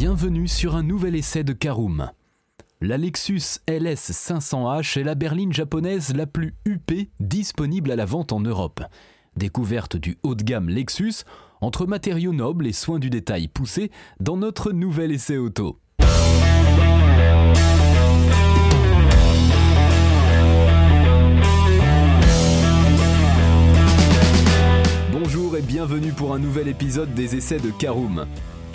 Bienvenue sur un nouvel essai de Karoom. La Lexus LS 500H est la berline japonaise la plus huppée disponible à la vente en Europe. Découverte du haut de gamme Lexus, entre matériaux nobles et soins du détail poussés dans notre nouvel essai auto. Bonjour et bienvenue pour un nouvel épisode des essais de Karoom.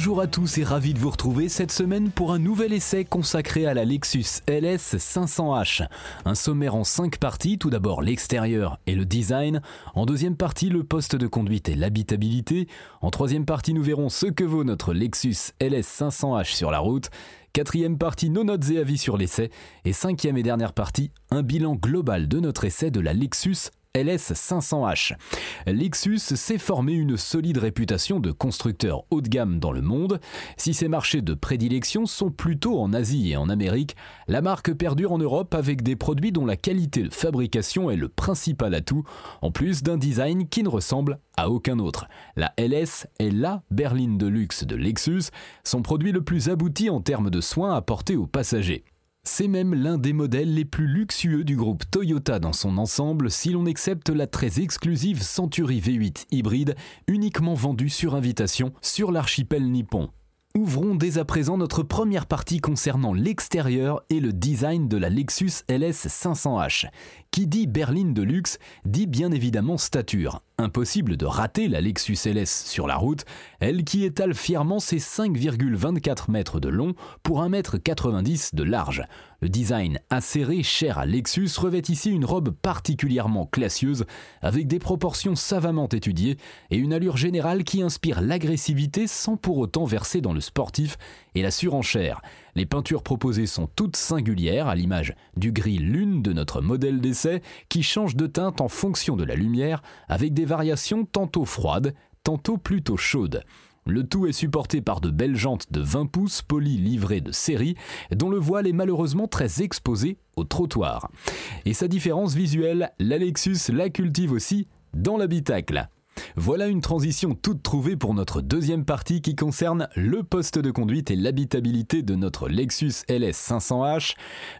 Bonjour à tous et ravi de vous retrouver cette semaine pour un nouvel essai consacré à la Lexus LS 500H. Un sommaire en 5 parties, tout d'abord l'extérieur et le design, en deuxième partie le poste de conduite et l'habitabilité, en troisième partie nous verrons ce que vaut notre Lexus LS 500H sur la route, quatrième partie nos notes et avis sur l'essai, et cinquième et dernière partie un bilan global de notre essai de la Lexus LS500H. Lexus s'est formé une solide réputation de constructeur haut de gamme dans le monde. Si ses marchés de prédilection sont plutôt en Asie et en Amérique, la marque perdure en Europe avec des produits dont la qualité de fabrication est le principal atout, en plus d'un design qui ne ressemble à aucun autre. La LS est la berline de luxe de Lexus, son produit le plus abouti en termes de soins apportés aux passagers. C'est même l'un des modèles les plus luxueux du groupe Toyota dans son ensemble si l'on accepte la très exclusive Century V8 hybride uniquement vendue sur invitation sur l'archipel nippon. Ouvrons dès à présent notre première partie concernant l'extérieur et le design de la Lexus LS 500H. Qui dit berline de luxe dit bien évidemment stature. Impossible de rater la Lexus LS sur la route, elle qui étale fièrement ses 5,24 mètres de long pour 1,90 m de large. Le design acéré cher à Lexus revêt ici une robe particulièrement classieuse, avec des proportions savamment étudiées et une allure générale qui inspire l'agressivité sans pour autant verser dans le sportif et la surenchère. Les peintures proposées sont toutes singulières, à l'image du gris lune de notre modèle d'essai, qui change de teinte en fonction de la lumière, avec des variations tantôt froides, tantôt plutôt chaudes. Le tout est supporté par de belles jantes de 20 pouces polies livrées de série, dont le voile est malheureusement très exposé au trottoir. Et sa différence visuelle, l'Alexus la cultive aussi dans l'habitacle. Voilà une transition toute trouvée pour notre deuxième partie qui concerne le poste de conduite et l'habitabilité de notre Lexus LS 500H.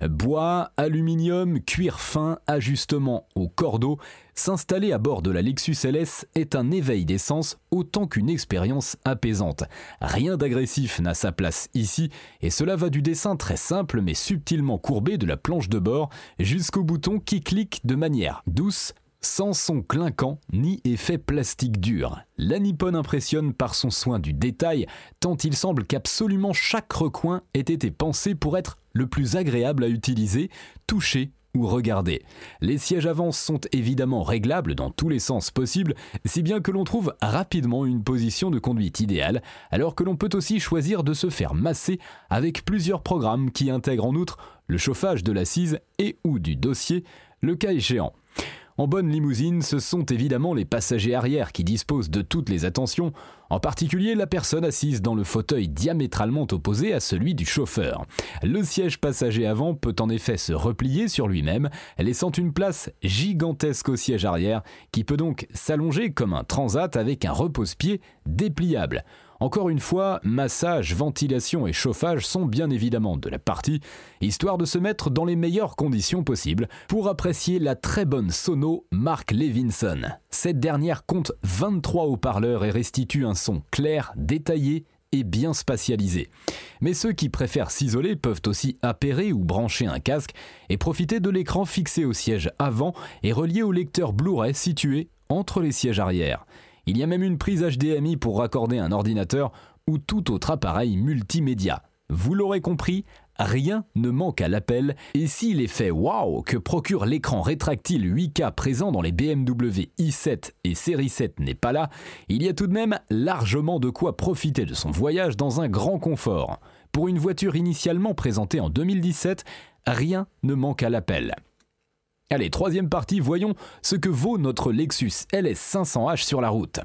Bois, aluminium, cuir fin, ajustement au cordeau. S'installer à bord de la Lexus LS est un éveil d'essence autant qu'une expérience apaisante. Rien d'agressif n'a sa place ici, et cela va du dessin très simple mais subtilement courbé de la planche de bord jusqu'au bouton qui clique de manière douce sans son clinquant ni effet plastique dur. La Nippon impressionne par son soin du détail, tant il semble qu'absolument chaque recoin ait été pensé pour être le plus agréable à utiliser, toucher ou regarder. Les sièges avant sont évidemment réglables dans tous les sens possibles, si bien que l'on trouve rapidement une position de conduite idéale, alors que l'on peut aussi choisir de se faire masser avec plusieurs programmes qui intègrent en outre le chauffage de l'assise et ou du dossier, le cas échéant. En bonne limousine, ce sont évidemment les passagers arrière qui disposent de toutes les attentions, en particulier la personne assise dans le fauteuil diamétralement opposé à celui du chauffeur. Le siège passager avant peut en effet se replier sur lui-même, laissant une place gigantesque au siège arrière, qui peut donc s'allonger comme un transat avec un repose-pied dépliable. Encore une fois, massage, ventilation et chauffage sont bien évidemment de la partie, histoire de se mettre dans les meilleures conditions possibles pour apprécier la très bonne sono Mark Levinson. Cette dernière compte 23 haut-parleurs et restitue un son clair, détaillé et bien spatialisé. Mais ceux qui préfèrent s'isoler peuvent aussi appairer ou brancher un casque et profiter de l'écran fixé au siège avant et relié au lecteur Blu-ray situé entre les sièges arrière. Il y a même une prise HDMI pour raccorder un ordinateur ou tout autre appareil multimédia. Vous l'aurez compris, rien ne manque à l'appel, et si l'effet wow que procure l'écran rétractile 8K présent dans les BMW i7 et série 7 n'est pas là, il y a tout de même largement de quoi profiter de son voyage dans un grand confort. Pour une voiture initialement présentée en 2017, rien ne manque à l'appel. Allez, troisième partie, voyons ce que vaut notre Lexus LS 500H sur la route.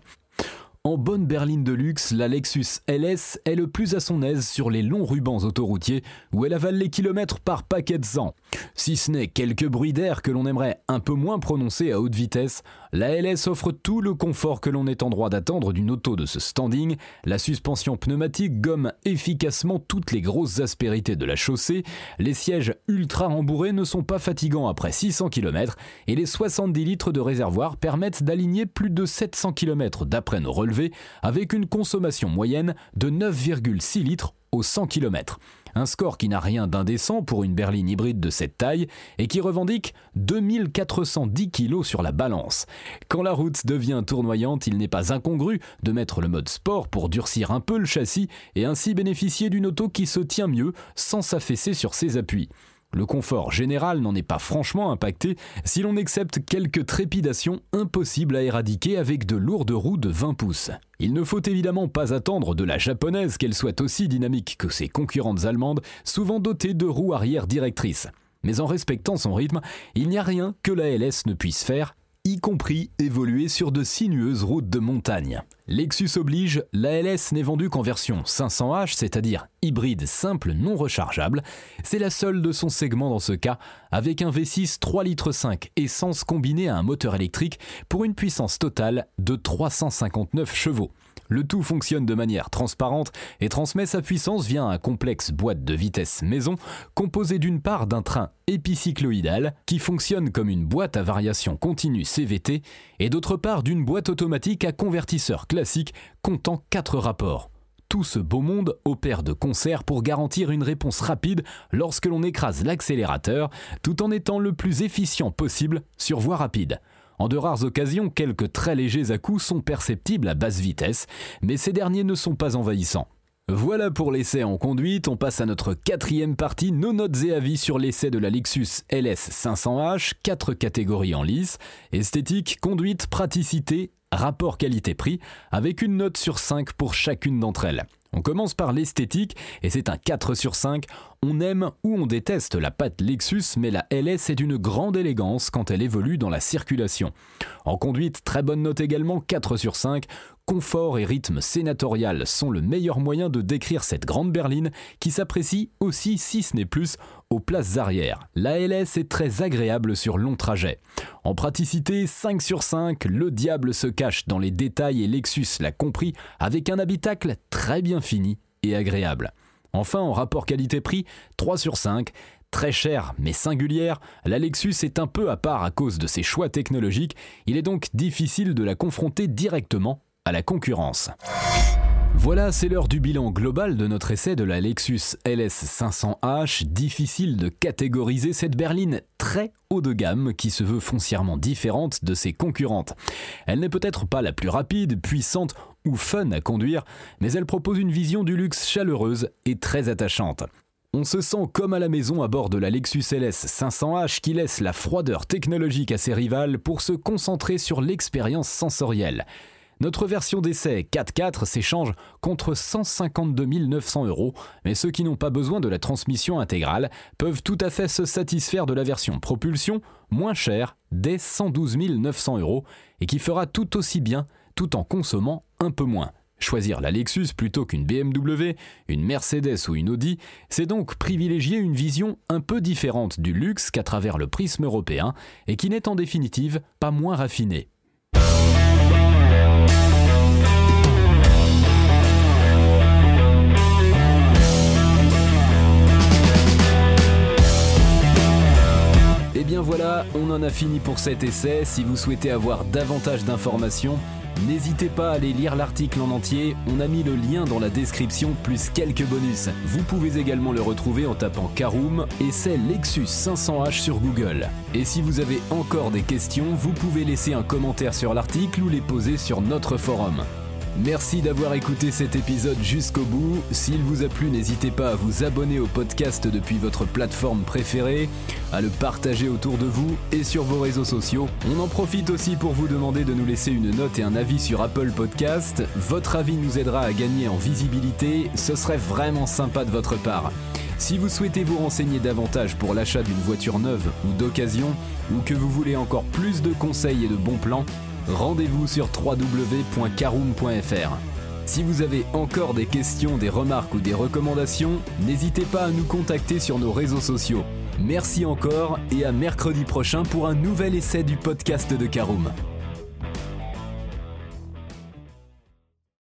En bonne berline de luxe, la Lexus LS est le plus à son aise sur les longs rubans autoroutiers où elle avale les kilomètres par paquet de sang. Si ce n'est quelques bruits d'air que l'on aimerait un peu moins prononcer à haute vitesse, la LS offre tout le confort que l'on est en droit d'attendre d'une auto de ce standing. La suspension pneumatique gomme efficacement toutes les grosses aspérités de la chaussée, les sièges ultra rembourrés ne sont pas fatigants après 600 km et les 70 litres de réservoir permettent d'aligner plus de 700 km d'après nos relevés avec une consommation moyenne de 9,6 litres au 100 km. Un score qui n'a rien d'indécent pour une berline hybride de cette taille et qui revendique 2410 kg sur la balance. Quand la route devient tournoyante, il n'est pas incongru de mettre le mode sport pour durcir un peu le châssis et ainsi bénéficier d'une auto qui se tient mieux sans s'affaisser sur ses appuis. Le confort général n'en est pas franchement impacté si l'on accepte quelques trépidations impossibles à éradiquer avec de lourdes roues de 20 pouces. Il ne faut évidemment pas attendre de la japonaise qu'elle soit aussi dynamique que ses concurrentes allemandes, souvent dotées de roues arrière directrices. Mais en respectant son rythme, il n'y a rien que la LS ne puisse faire y compris évoluer sur de sinueuses routes de montagne. Lexus oblige, la LS n'est vendue qu'en version 500H, c'est-à-dire hybride simple non rechargeable. C'est la seule de son segment dans ce cas, avec un V6 3,5 litres essence combiné à un moteur électrique pour une puissance totale de 359 chevaux. Le tout fonctionne de manière transparente et transmet sa puissance via un complexe boîte de vitesse maison composé d'une part d'un train épicycloïdal qui fonctionne comme une boîte à variation continue CVT et d'autre part d'une boîte automatique à convertisseur classique comptant 4 rapports tout ce beau monde opère de concert pour garantir une réponse rapide lorsque l'on écrase l'accélérateur, tout en étant le plus efficient possible sur voie rapide. En de rares occasions, quelques très légers à-coups sont perceptibles à basse vitesse, mais ces derniers ne sont pas envahissants. Voilà pour l'essai en conduite, on passe à notre quatrième partie, nos notes et avis sur l'essai de la Lexus LS 500H, quatre catégories en lice, esthétique, conduite, praticité, rapport qualité-prix, avec une note sur 5 pour chacune d'entre elles. On commence par l'esthétique et c'est un 4 sur 5. On aime ou on déteste la patte Lexus, mais la LS est d'une grande élégance quand elle évolue dans la circulation. En conduite, très bonne note également, 4 sur 5. Confort et rythme sénatorial sont le meilleur moyen de décrire cette grande berline qui s'apprécie aussi, si ce n'est plus, aux places arrière. La LS est très agréable sur long trajet. En praticité, 5 sur 5, le diable se cache dans les détails et Lexus l'a compris avec un habitacle très bien fini et agréable. Enfin, en rapport qualité-prix, 3 sur 5, Très chère mais singulière, la Lexus est un peu à part à cause de ses choix technologiques, il est donc difficile de la confronter directement à la concurrence. Voilà, c'est l'heure du bilan global de notre essai de la Lexus LS 500H. Difficile de catégoriser cette berline très haut de gamme qui se veut foncièrement différente de ses concurrentes. Elle n'est peut-être pas la plus rapide, puissante ou fun à conduire, mais elle propose une vision du luxe chaleureuse et très attachante. On se sent comme à la maison à bord de la Lexus LS 500H qui laisse la froideur technologique à ses rivales pour se concentrer sur l'expérience sensorielle. Notre version d'essai 4.4 s'échange contre 152 900 euros, mais ceux qui n'ont pas besoin de la transmission intégrale peuvent tout à fait se satisfaire de la version propulsion, moins chère, dès 112 900 euros, et qui fera tout aussi bien tout en consommant un peu moins. Choisir la Lexus plutôt qu'une BMW, une Mercedes ou une Audi, c'est donc privilégier une vision un peu différente du luxe qu'à travers le prisme européen et qui n'est en définitive pas moins raffinée. Fini pour cet essai. Si vous souhaitez avoir davantage d'informations, N'hésitez pas à aller lire l'article en entier, on a mis le lien dans la description plus quelques bonus. Vous pouvez également le retrouver en tapant Caroom et Lexus 500H sur Google. Et si vous avez encore des questions, vous pouvez laisser un commentaire sur l'article ou les poser sur notre forum. Merci d'avoir écouté cet épisode jusqu'au bout. S'il vous a plu, n'hésitez pas à vous abonner au podcast depuis votre plateforme préférée, à le partager autour de vous et sur vos réseaux sociaux. On en profite aussi pour vous demander de nous laisser une note et un avis sur Apple Podcast. Votre avis nous aidera à gagner en visibilité, ce serait vraiment sympa de votre part. Si vous souhaitez vous renseigner davantage pour l'achat d'une voiture neuve ou d'occasion, ou que vous voulez encore plus de conseils et de bons plans, rendez-vous sur www.caroom.fr. Si vous avez encore des questions, des remarques ou des recommandations, n'hésitez pas à nous contacter sur nos réseaux sociaux. Merci encore et à mercredi prochain pour un nouvel essai du podcast de Caroom.